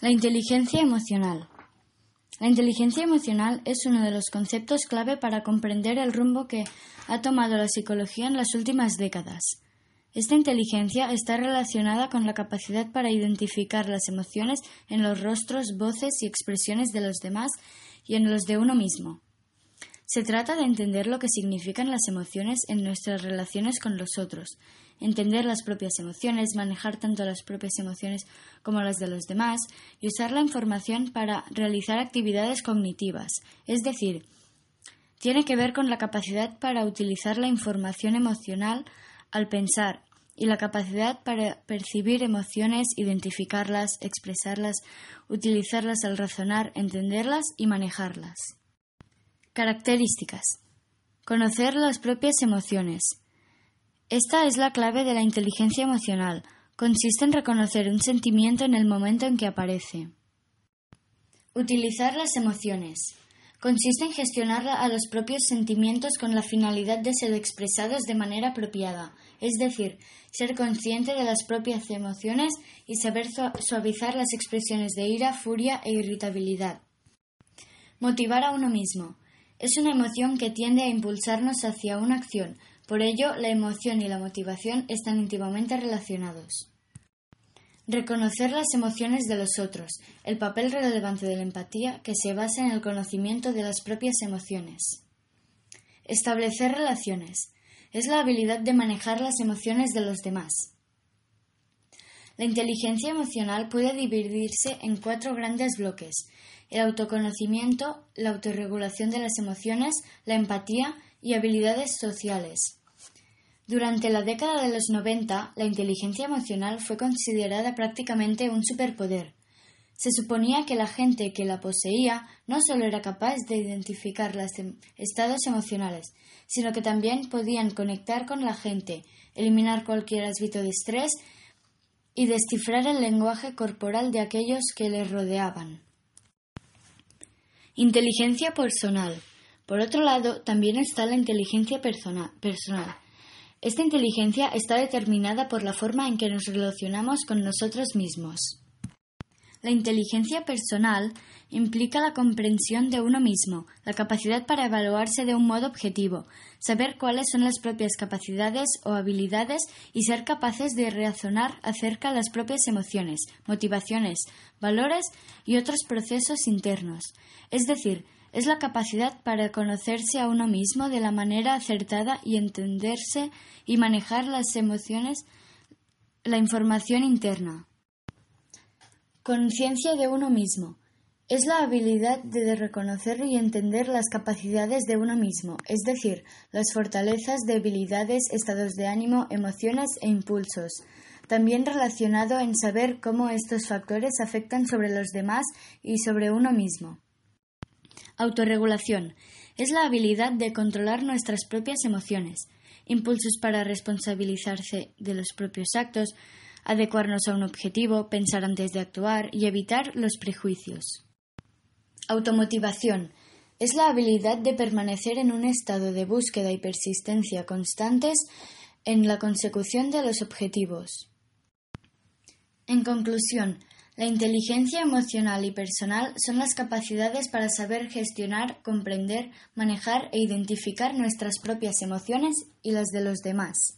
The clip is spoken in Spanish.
La inteligencia emocional. La inteligencia emocional es uno de los conceptos clave para comprender el rumbo que ha tomado la psicología en las últimas décadas. Esta inteligencia está relacionada con la capacidad para identificar las emociones en los rostros, voces y expresiones de los demás y en los de uno mismo. Se trata de entender lo que significan las emociones en nuestras relaciones con los otros, entender las propias emociones, manejar tanto las propias emociones como las de los demás y usar la información para realizar actividades cognitivas, es decir, tiene que ver con la capacidad para utilizar la información emocional al pensar y la capacidad para percibir emociones, identificarlas, expresarlas, utilizarlas al razonar, entenderlas y manejarlas. Características. Conocer las propias emociones. Esta es la clave de la inteligencia emocional. Consiste en reconocer un sentimiento en el momento en que aparece. Utilizar las emociones. Consiste en gestionar a los propios sentimientos con la finalidad de ser expresados de manera apropiada, es decir, ser consciente de las propias emociones y saber suavizar las expresiones de ira, furia e irritabilidad. Motivar a uno mismo. Es una emoción que tiende a impulsarnos hacia una acción, por ello la emoción y la motivación están íntimamente relacionados. Reconocer las emociones de los otros, el papel relevante de la empatía que se basa en el conocimiento de las propias emociones. Establecer relaciones. Es la habilidad de manejar las emociones de los demás. La inteligencia emocional puede dividirse en cuatro grandes bloques el autoconocimiento, la autorregulación de las emociones, la empatía y habilidades sociales. Durante la década de los 90, la inteligencia emocional fue considerada prácticamente un superpoder. Se suponía que la gente que la poseía no solo era capaz de identificar los em, estados emocionales, sino que también podían conectar con la gente, eliminar cualquier aspecto de estrés y descifrar el lenguaje corporal de aquellos que les rodeaban. Inteligencia personal. Por otro lado, también está la inteligencia personal. Esta inteligencia está determinada por la forma en que nos relacionamos con nosotros mismos. La inteligencia personal implica la comprensión de uno mismo, la capacidad para evaluarse de un modo objetivo, saber cuáles son las propias capacidades o habilidades y ser capaces de razonar acerca de las propias emociones, motivaciones, valores y otros procesos internos. Es decir, es la capacidad para conocerse a uno mismo de la manera acertada y entenderse y manejar las emociones, la información interna. Conciencia de uno mismo. Es la habilidad de reconocer y entender las capacidades de uno mismo, es decir, las fortalezas, debilidades, estados de ánimo, emociones e impulsos. También relacionado en saber cómo estos factores afectan sobre los demás y sobre uno mismo. Autorregulación. Es la habilidad de controlar nuestras propias emociones, impulsos para responsabilizarse de los propios actos, adecuarnos a un objetivo, pensar antes de actuar y evitar los prejuicios. Automotivación es la habilidad de permanecer en un estado de búsqueda y persistencia constantes en la consecución de los objetivos. En conclusión, la inteligencia emocional y personal son las capacidades para saber gestionar, comprender, manejar e identificar nuestras propias emociones y las de los demás.